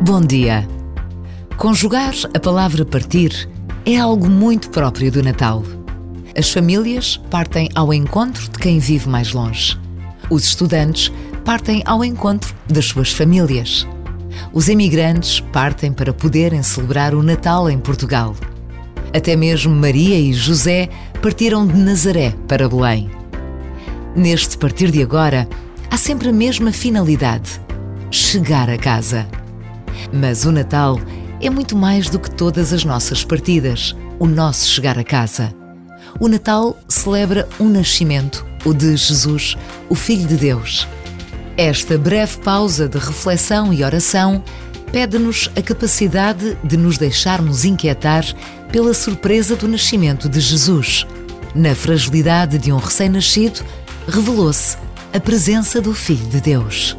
Bom dia. Conjugar a palavra partir é algo muito próprio do Natal. As famílias partem ao encontro de quem vive mais longe. Os estudantes partem ao encontro das suas famílias. Os imigrantes partem para poderem celebrar o Natal em Portugal. Até mesmo Maria e José partiram de Nazaré para Belém. Neste partir de agora, há sempre a mesma finalidade: chegar a casa. Mas o Natal é muito mais do que todas as nossas partidas, o nosso chegar a casa. O Natal celebra um nascimento, o de Jesus, o Filho de Deus. Esta breve pausa de reflexão e oração pede-nos a capacidade de nos deixarmos inquietar pela surpresa do nascimento de Jesus. Na fragilidade de um recém-nascido, revelou-se a presença do Filho de Deus.